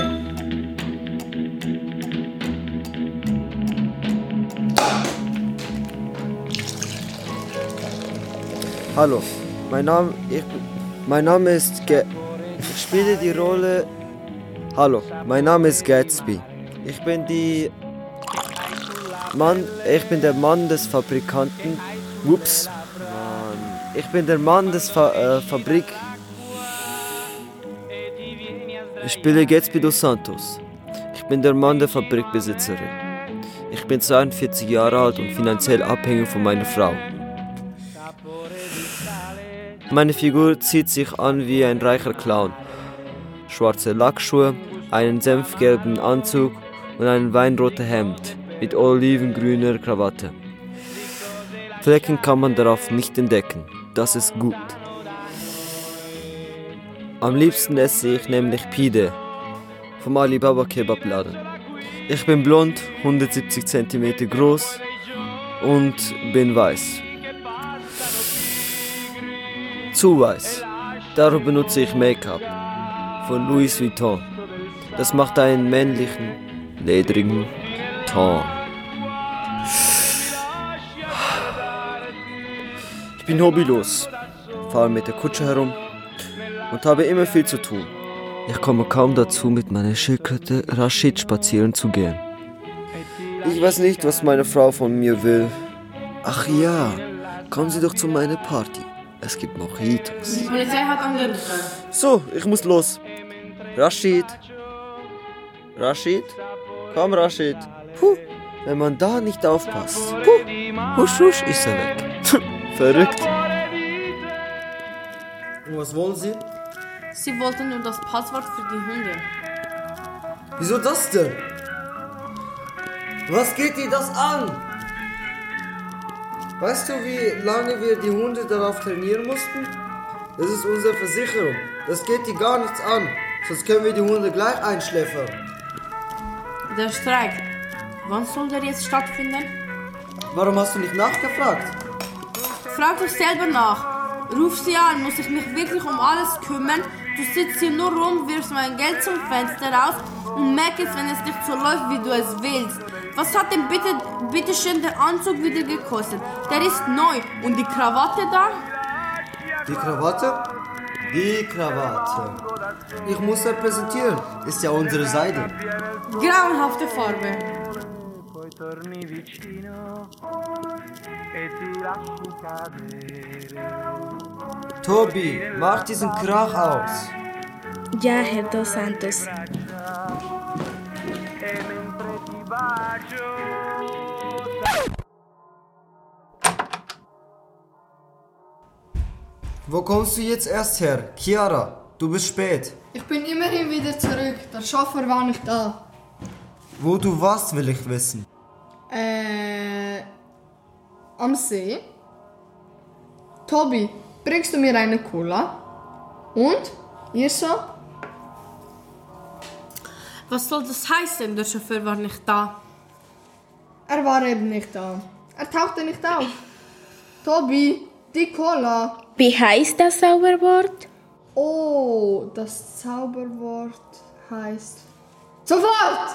Hallo, mein Name, ich, mein Name ist Ge ich spiele die Rolle. Hallo, mein Name ist Gatsby. Ich bin die Mann, ich bin der Mann des Fabrikanten. Ups, Mann, ich bin der Mann des Fa äh, Fabrik. Ich spiele Gatsby dos Santos. Ich bin der Mann der Fabrikbesitzerin. Ich bin 42 Jahre alt und finanziell abhängig von meiner Frau. Meine Figur zieht sich an wie ein reicher Clown. Schwarze Lackschuhe, einen senfgelben Anzug und ein weinrotes Hemd mit olivengrüner Krawatte. Flecken kann man darauf nicht entdecken. Das ist gut. Am liebsten esse ich nämlich Pide vom Alibaba Kebabladen. Ich bin blond, 170 cm groß und bin weiß. Zu. Darum benutze ich Make-up von Louis Vuitton. Das macht einen männlichen ledrigen Ton. Ich bin hobbylos, fahre mit der Kutsche herum und habe immer viel zu tun. Ich komme kaum dazu, mit meiner Schildkröte Rashid spazieren zu gehen. Ich weiß nicht, was meine Frau von mir will. Ach ja, kommen Sie doch zu meiner Party. Es gibt Mojitos. Die Polizei hat angerufen. So, ich muss los. Rashid. Rashid? Komm, Rashid. Puh, wenn man da nicht aufpasst. Puh, husch, husch, ist er weg. (laughs) Verrückt. Und was wollen Sie? Sie wollten nur das Passwort für die Hunde. Wieso das denn? Was geht dir das an? Weißt du, wie lange wir die Hunde darauf trainieren mussten? Das ist unsere Versicherung. Das geht dir gar nichts an. Sonst können wir die Hunde gleich einschläfern. Der Streik. Wann soll der jetzt stattfinden? Warum hast du nicht nachgefragt? Frag doch selber nach. Ruf sie an, muss ich mich wirklich um alles kümmern? Du sitzt hier nur rum, wirfst mein Geld zum Fenster raus und merkst, wenn es nicht so läuft, wie du es willst. Was hat denn bitte, bitte schön der Anzug wieder gekostet? Der ist neu. Und die Krawatte da? Die Krawatte? Die Krawatte. Ich muss repräsentieren. Ist ja unsere Seite. Grauenhafte Farbe. Tobi, mach diesen Krach aus. Ja, Herr Dos Santos. Wo kommst du jetzt erst her? Chiara, du bist spät. Ich bin immerhin wieder zurück. Der Chauffeur war nicht da. Wo du warst, will ich wissen. Äh. Am See. Tobi, bringst du mir eine Cola? Und? Ihr so? Was soll das heißen? Der Chauffeur war nicht da. Er war eben nicht da. Er tauchte nicht auf. Tobi, die Cola. Wie heißt das Zauberwort? Oh, das Zauberwort heißt. Sofort!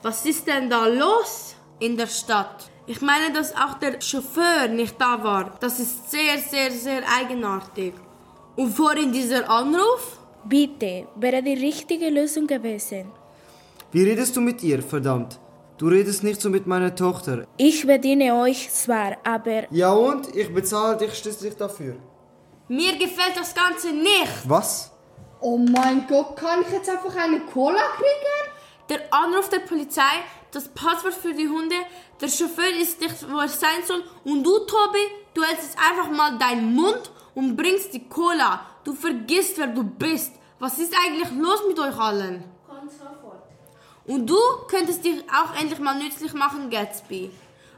Was ist denn da los in der Stadt? Ich meine, dass auch der Chauffeur nicht da war. Das ist sehr, sehr, sehr eigenartig. Und vorhin dieser Anruf? Bitte, wäre die richtige Lösung gewesen. Wie redest du mit ihr, verdammt? Du redest nicht so mit meiner Tochter. Ich bediene euch zwar, aber Ja und? Ich bezahle dich schließlich dafür. Mir gefällt das Ganze nicht. Was? Oh mein Gott, kann ich jetzt einfach eine Cola kriegen? Der Anruf der Polizei, das Passwort für die Hunde, der Chauffeur ist nicht, wo er sein soll und du, Tobi, du hältst jetzt einfach mal deinen Mund und bringst die Cola. Du vergisst, wer du bist. Was ist eigentlich los mit euch allen? Und du könntest dich auch endlich mal nützlich machen, Gatsby.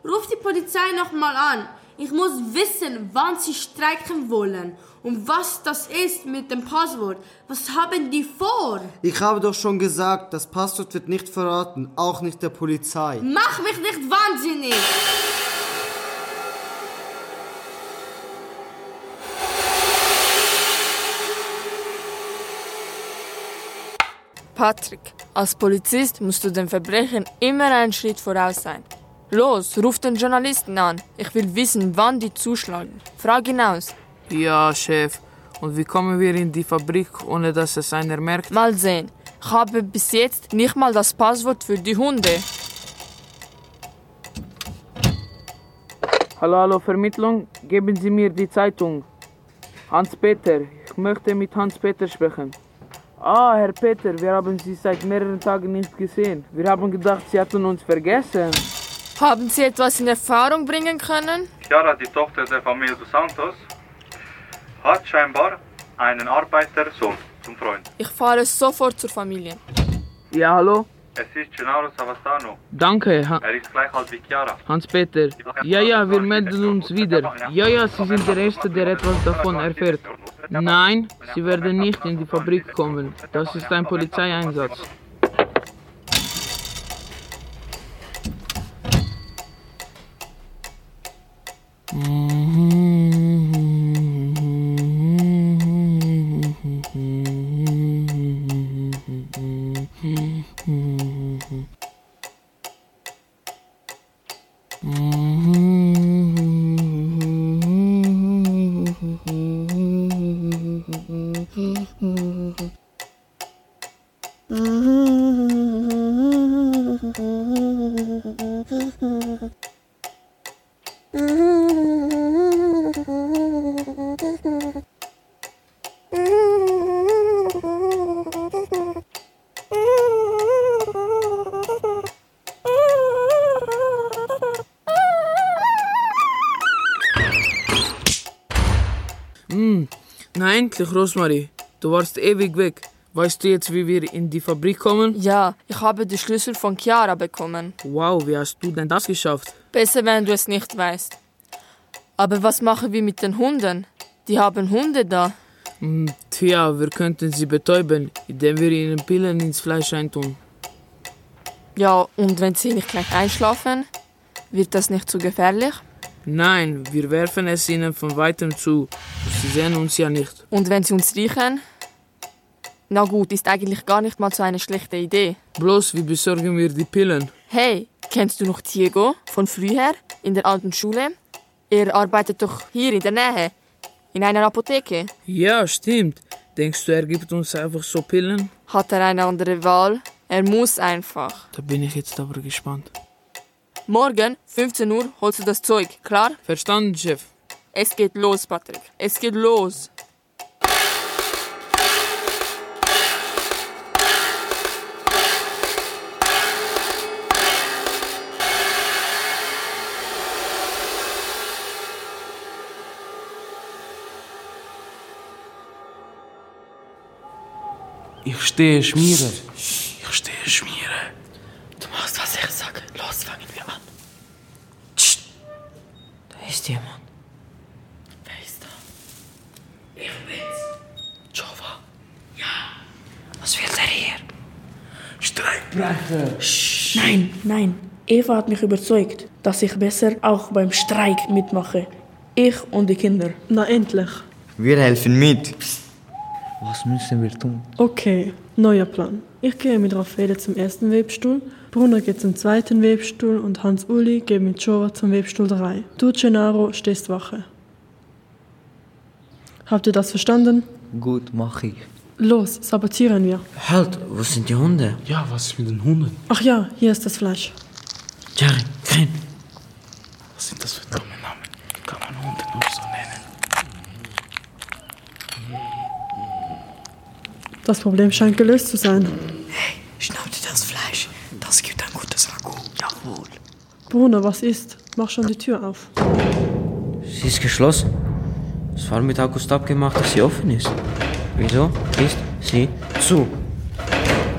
Ruf die Polizei nochmal an. Ich muss wissen, wann sie streiken wollen und was das ist mit dem Passwort. Was haben die vor? Ich habe doch schon gesagt, das Passwort wird nicht verraten, auch nicht der Polizei. Mach mich nicht wahnsinnig! Patrick, als Polizist musst du den Verbrechern immer einen Schritt voraus sein. Los, ruf den Journalisten an. Ich will wissen, wann die zuschlagen. Frag ihn aus. Ja, Chef. Und wie kommen wir in die Fabrik, ohne dass es einer merkt? Mal sehen. Ich habe bis jetzt nicht mal das Passwort für die Hunde. Hallo, hallo, Vermittlung. Geben Sie mir die Zeitung. Hans-Peter. Ich möchte mit Hans-Peter sprechen. Ah, Herr Peter, wir haben Sie seit mehreren Tagen nicht gesehen. Wir haben gedacht, Sie hatten uns vergessen. Haben Sie etwas in Erfahrung bringen können? Chiara, die Tochter der Familie dos Santos, hat scheinbar einen Arbeitersohn zum Freund. Ich fahre sofort zur Familie. Ja, hallo? Es ist Gennaro Savastano. Danke, ha Er ist gleich alt wie Chiara. Hans-Peter. Ja, ja, wir melden uns wieder. Ja, ja, Sie sind der Erste, der etwas davon erfährt. Nein, Sie werden nicht in die Fabrik kommen. Das ist ein Polizeieinsatz. Hm, na endlich, Rosmarie. Du warst ewig weg. Weißt du jetzt, wie wir in die Fabrik kommen? Ja, ich habe die Schlüssel von Chiara bekommen. Wow, wie hast du denn das geschafft? Besser, wenn du es nicht weißt. Aber was machen wir mit den Hunden? Die haben Hunde da. Hm, tja, wir könnten sie betäuben, indem wir ihnen Pillen ins Fleisch eintun. Ja, und wenn sie nicht gleich einschlafen, wird das nicht zu gefährlich? Nein, wir werfen es ihnen von weitem zu. Sie sehen uns ja nicht. Und wenn sie uns riechen? Na gut, ist eigentlich gar nicht mal so eine schlechte Idee. Bloß, wie besorgen wir die Pillen? Hey, kennst du noch Diego von früher in der alten Schule? Er arbeitet doch hier in der Nähe, in einer Apotheke. Ja, stimmt. Denkst du, er gibt uns einfach so Pillen? Hat er eine andere Wahl? Er muss einfach. Da bin ich jetzt aber gespannt. Morgen, 15 Uhr, holst du das Zeug, klar? Verstanden, Chef. Es geht los, Patrick. Es geht los. Ich stehe Schmierer. Ich stehe Schmierer. Du machst, was ich sage. Los, fangen wir an. Da ist jemand. Wer ist da? Ich bin's. Jova. Ja. Was will der hier? Streikbrecher. Nein, nein. Eva hat mich überzeugt, dass ich besser auch beim Streik mitmache. Ich und die Kinder. Na endlich. Wir helfen mit. Was müssen wir tun? Okay, neuer Plan. Ich gehe mit Raffaele zum ersten Webstuhl, Bruno geht zum zweiten Webstuhl und Hans-Uli geht mit Jova zum Webstuhl 3. Du, Gennaro, stehst Wache. Habt ihr das verstanden? Gut, mach ich. Los, sabotieren wir. Halt, wo sind die Hunde? Ja, was ist mit den Hunden? Ach ja, hier ist das Fleisch. Jerry, Grin. Was sind das für dumme Namen? Kann man Hunde nur so nennen? Das Problem scheint gelöst zu sein. Schnapp dir das Fleisch. Das gibt ein gutes Ragout. Jawohl. Bruno, was ist? Mach schon die Tür auf. Sie ist geschlossen. Es war mit August abgemacht, dass sie offen ist. Wieso ist sie zu?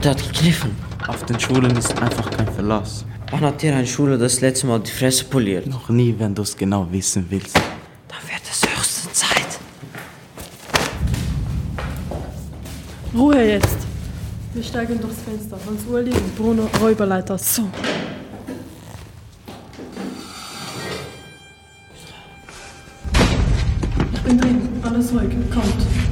Der hat gegriffen. Auf den Schulen ist einfach kein Verlass. Wann hat dir ein Schule das letzte Mal die Fresse poliert? Noch nie, wenn du es genau wissen willst. Dann wird es höchste Zeit. Ruhe jetzt. Wir steigen durchs Fenster. Hans-Uli und Bruno Räuberleiter. So. Ich bin drin. Alles ruhig. Kommt.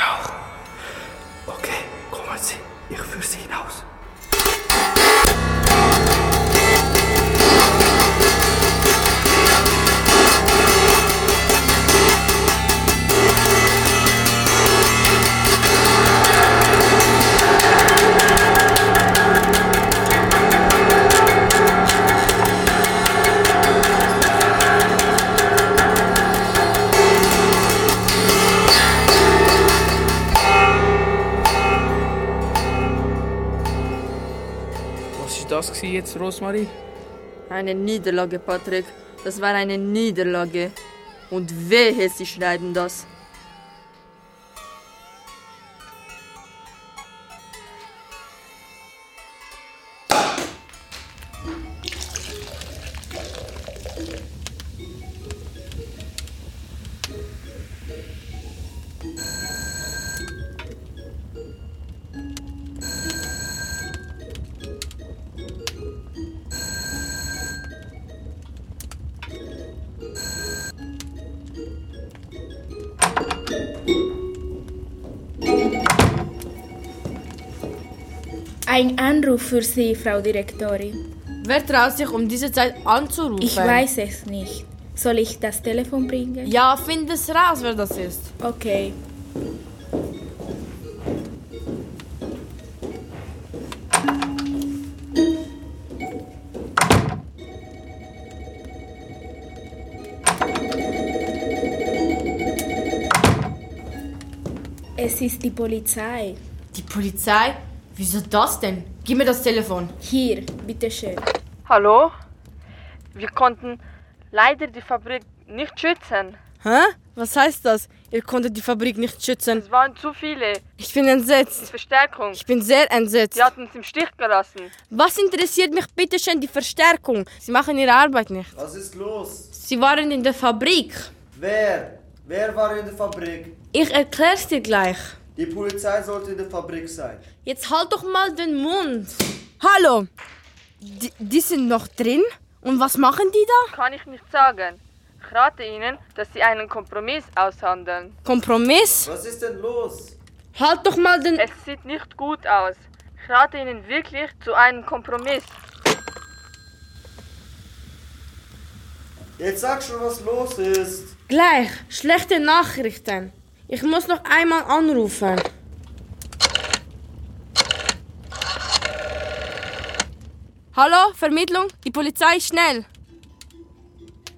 Auch. Okay, kommen Sie. Ich führe Sie hinaus. Gewesen jetzt, Rosmarie? Eine Niederlage, Patrick. Das war eine Niederlage. Und wehe, sie schreiben das. Für Sie, Frau Direktorin. Wer traut sich um diese Zeit anzurufen? Ich weiß es nicht. Soll ich das Telefon bringen? Ja, find es raus, wer das ist. Okay. Es ist die Polizei. Die Polizei? Wieso das denn? Gib mir das Telefon. Hier, bitteschön. Hallo? Wir konnten leider die Fabrik nicht schützen. Hä? Was heißt das? Ihr konntet die Fabrik nicht schützen. Es waren zu viele. Ich bin entsetzt. Verstärkung. Ich bin sehr entsetzt. Sie hatten uns im Stich gelassen. Was interessiert mich bitte schön die Verstärkung? Sie machen ihre Arbeit nicht. Was ist los? Sie waren in der Fabrik. Wer? Wer war in der Fabrik? Ich erklär's dir gleich. Die Polizei sollte in der Fabrik sein. Jetzt halt doch mal den Mund. Hallo. Die, die sind noch drin? Und was machen die da? Kann ich nicht sagen. Ich rate Ihnen, dass Sie einen Kompromiss aushandeln. Kompromiss? Was ist denn los? Halt doch mal den... Es sieht nicht gut aus. Ich rate Ihnen wirklich zu einem Kompromiss. Jetzt sag schon, was los ist. Gleich. Schlechte Nachrichten. Ich muss noch einmal anrufen. Hallo, Vermittlung? Die Polizei, schnell.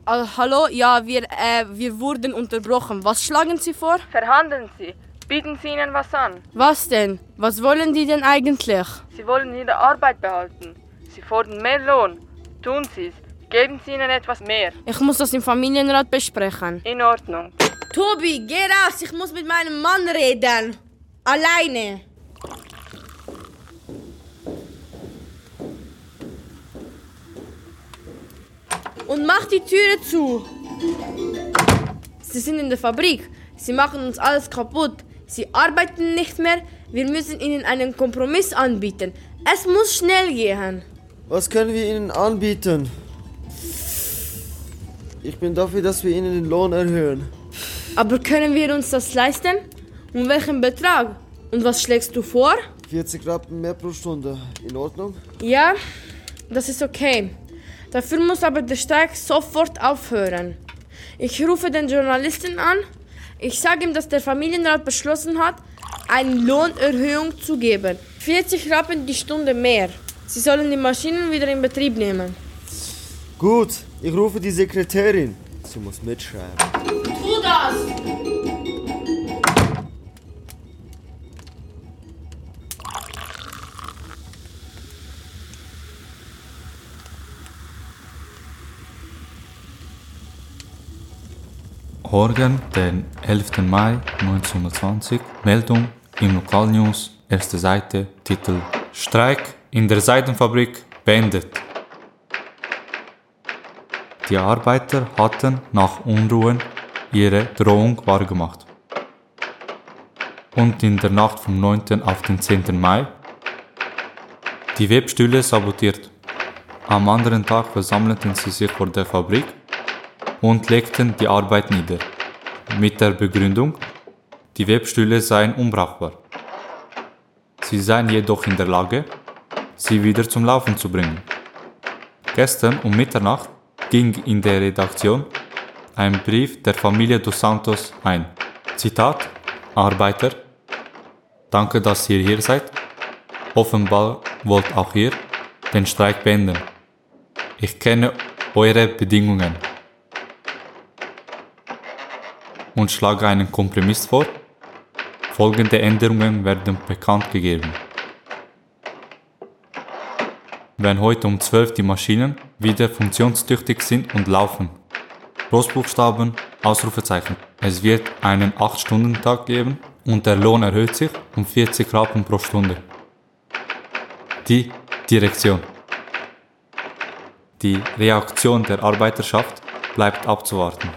Ah, hallo, ja, wir, äh, wir wurden unterbrochen. Was schlagen Sie vor? Verhandeln Sie. Bieten Sie ihnen was an. Was denn? Was wollen die denn eigentlich? Sie wollen ihre Arbeit behalten. Sie fordern mehr Lohn. Tun Sie es. Geben Sie ihnen etwas mehr. Ich muss das im Familienrat besprechen. In Ordnung. Tobi, geh raus, ich muss mit meinem Mann reden. Alleine. Und mach die Türe zu. Sie sind in der Fabrik. Sie machen uns alles kaputt. Sie arbeiten nicht mehr. Wir müssen ihnen einen Kompromiss anbieten. Es muss schnell gehen. Was können wir ihnen anbieten? Ich bin dafür, dass wir ihnen den Lohn erhöhen. Aber können wir uns das leisten? Um welchen Betrag? Und was schlägst du vor? 40 Rappen mehr pro Stunde. In Ordnung? Ja, das ist okay. Dafür muss aber der Streik sofort aufhören. Ich rufe den Journalisten an. Ich sage ihm, dass der Familienrat beschlossen hat, eine Lohnerhöhung zu geben. 40 Rappen die Stunde mehr. Sie sollen die Maschinen wieder in Betrieb nehmen. Gut, ich rufe die Sekretärin. Sie muss mitschreiben. Das! Morgen, den 11. Mai 1920. Meldung im Lokalnews, erste Seite, Titel Streik in der Seidenfabrik beendet. Die Arbeiter hatten nach Unruhen ihre Drohung wahrgemacht. Und in der Nacht vom 9. auf den 10. Mai die Webstühle sabotiert. Am anderen Tag versammelten sie sich vor der Fabrik und legten die Arbeit nieder. Mit der Begründung, die Webstühle seien unbrauchbar. Sie seien jedoch in der Lage, sie wieder zum Laufen zu bringen. Gestern um Mitternacht ging in der Redaktion ein Brief der Familie dos Santos ein. Zitat: Arbeiter, danke, dass ihr hier seid. Offenbar wollt auch ihr den Streik beenden. Ich kenne eure Bedingungen und schlage einen Kompromiss vor. Folgende Änderungen werden bekannt gegeben. Wenn heute um 12 die Maschinen wieder funktionstüchtig sind und laufen. Großbuchstaben, Ausrufezeichen. Es wird einen 8-Stunden-Tag geben und der Lohn erhöht sich um 40 Rappen pro Stunde. Die Direktion. Die Reaktion der Arbeiterschaft bleibt abzuwarten.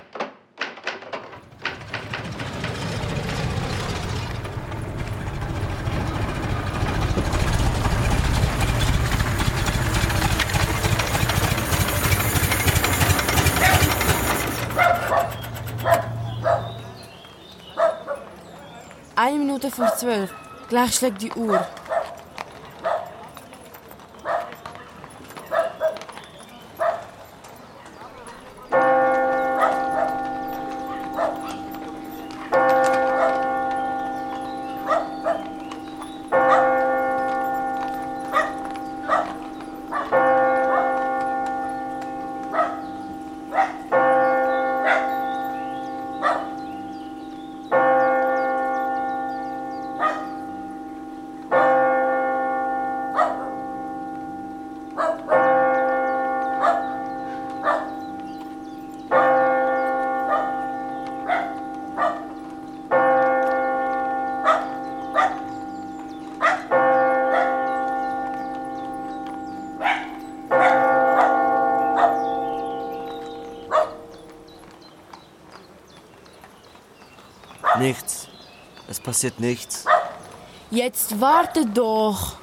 Eine Minute vor zwölf. Gleich schlägt die Uhr. Nichts. Es passiert nichts. Jetzt warte doch.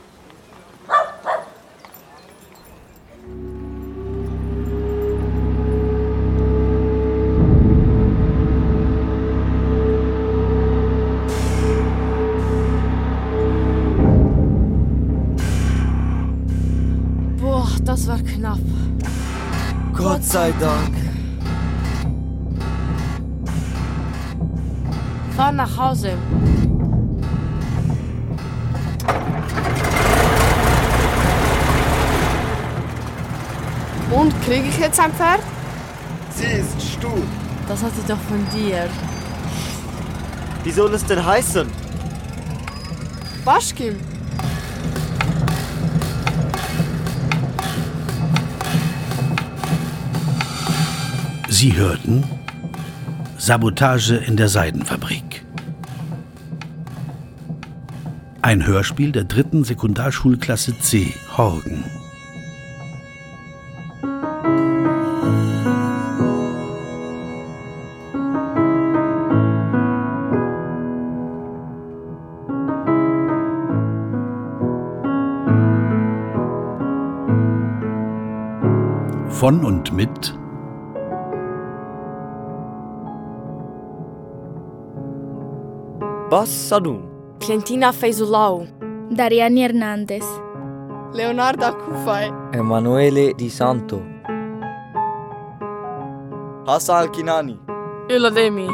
Boah, das war knapp. Gott sei Dank. Fahr nach Hause. Und kriege ich jetzt ein Pferd? Sie ist stur. Das hatte ich doch von dir. Wie soll es denn heißen? Waschkim. Sie hörten Sabotage in der Seidenfabrik. Ein Hörspiel der dritten Sekundarschulklasse C, Horgen. Von und mit Bassadum. Clentina Feizulau. Dariani Hernandez. Leonardo Kufay. Emanuele Di Santo. Hassan Al-Kinani. Ilademi.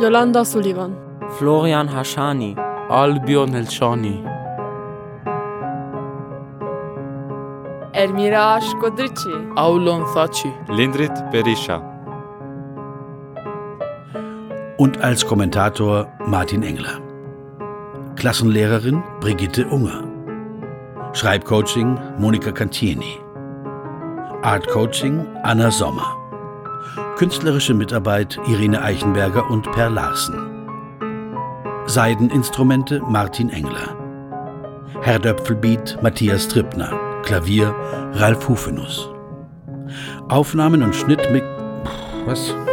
Yolanda Sullivan. Florian Hashani. Albion Elshani. Elmira Shkodrici. Aulon Thaci. Lindrit Berisha. Und als Kommentator Martin Engler. Klassenlehrerin Brigitte Unger. Schreibcoaching Monika Cantieni. Artcoaching Anna Sommer. Künstlerische Mitarbeit Irene Eichenberger und Per Larsen. Seideninstrumente Martin Engler. Herdöpfelbeat Matthias Trippner, Klavier Ralf Hufenus. Aufnahmen und Schnitt mit. Was? Was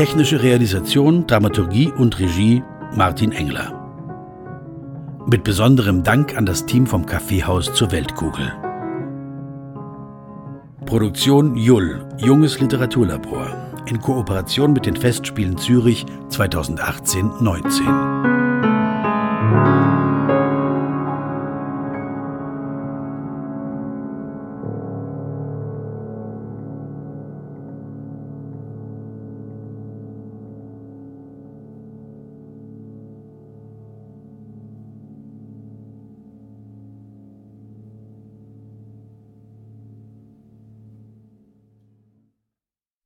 Technische Realisation, Dramaturgie und Regie Martin Engler. Mit besonderem Dank an das Team vom Kaffeehaus zur Weltkugel. Produktion Jull, Junges Literaturlabor, in Kooperation mit den Festspielen Zürich 2018-19.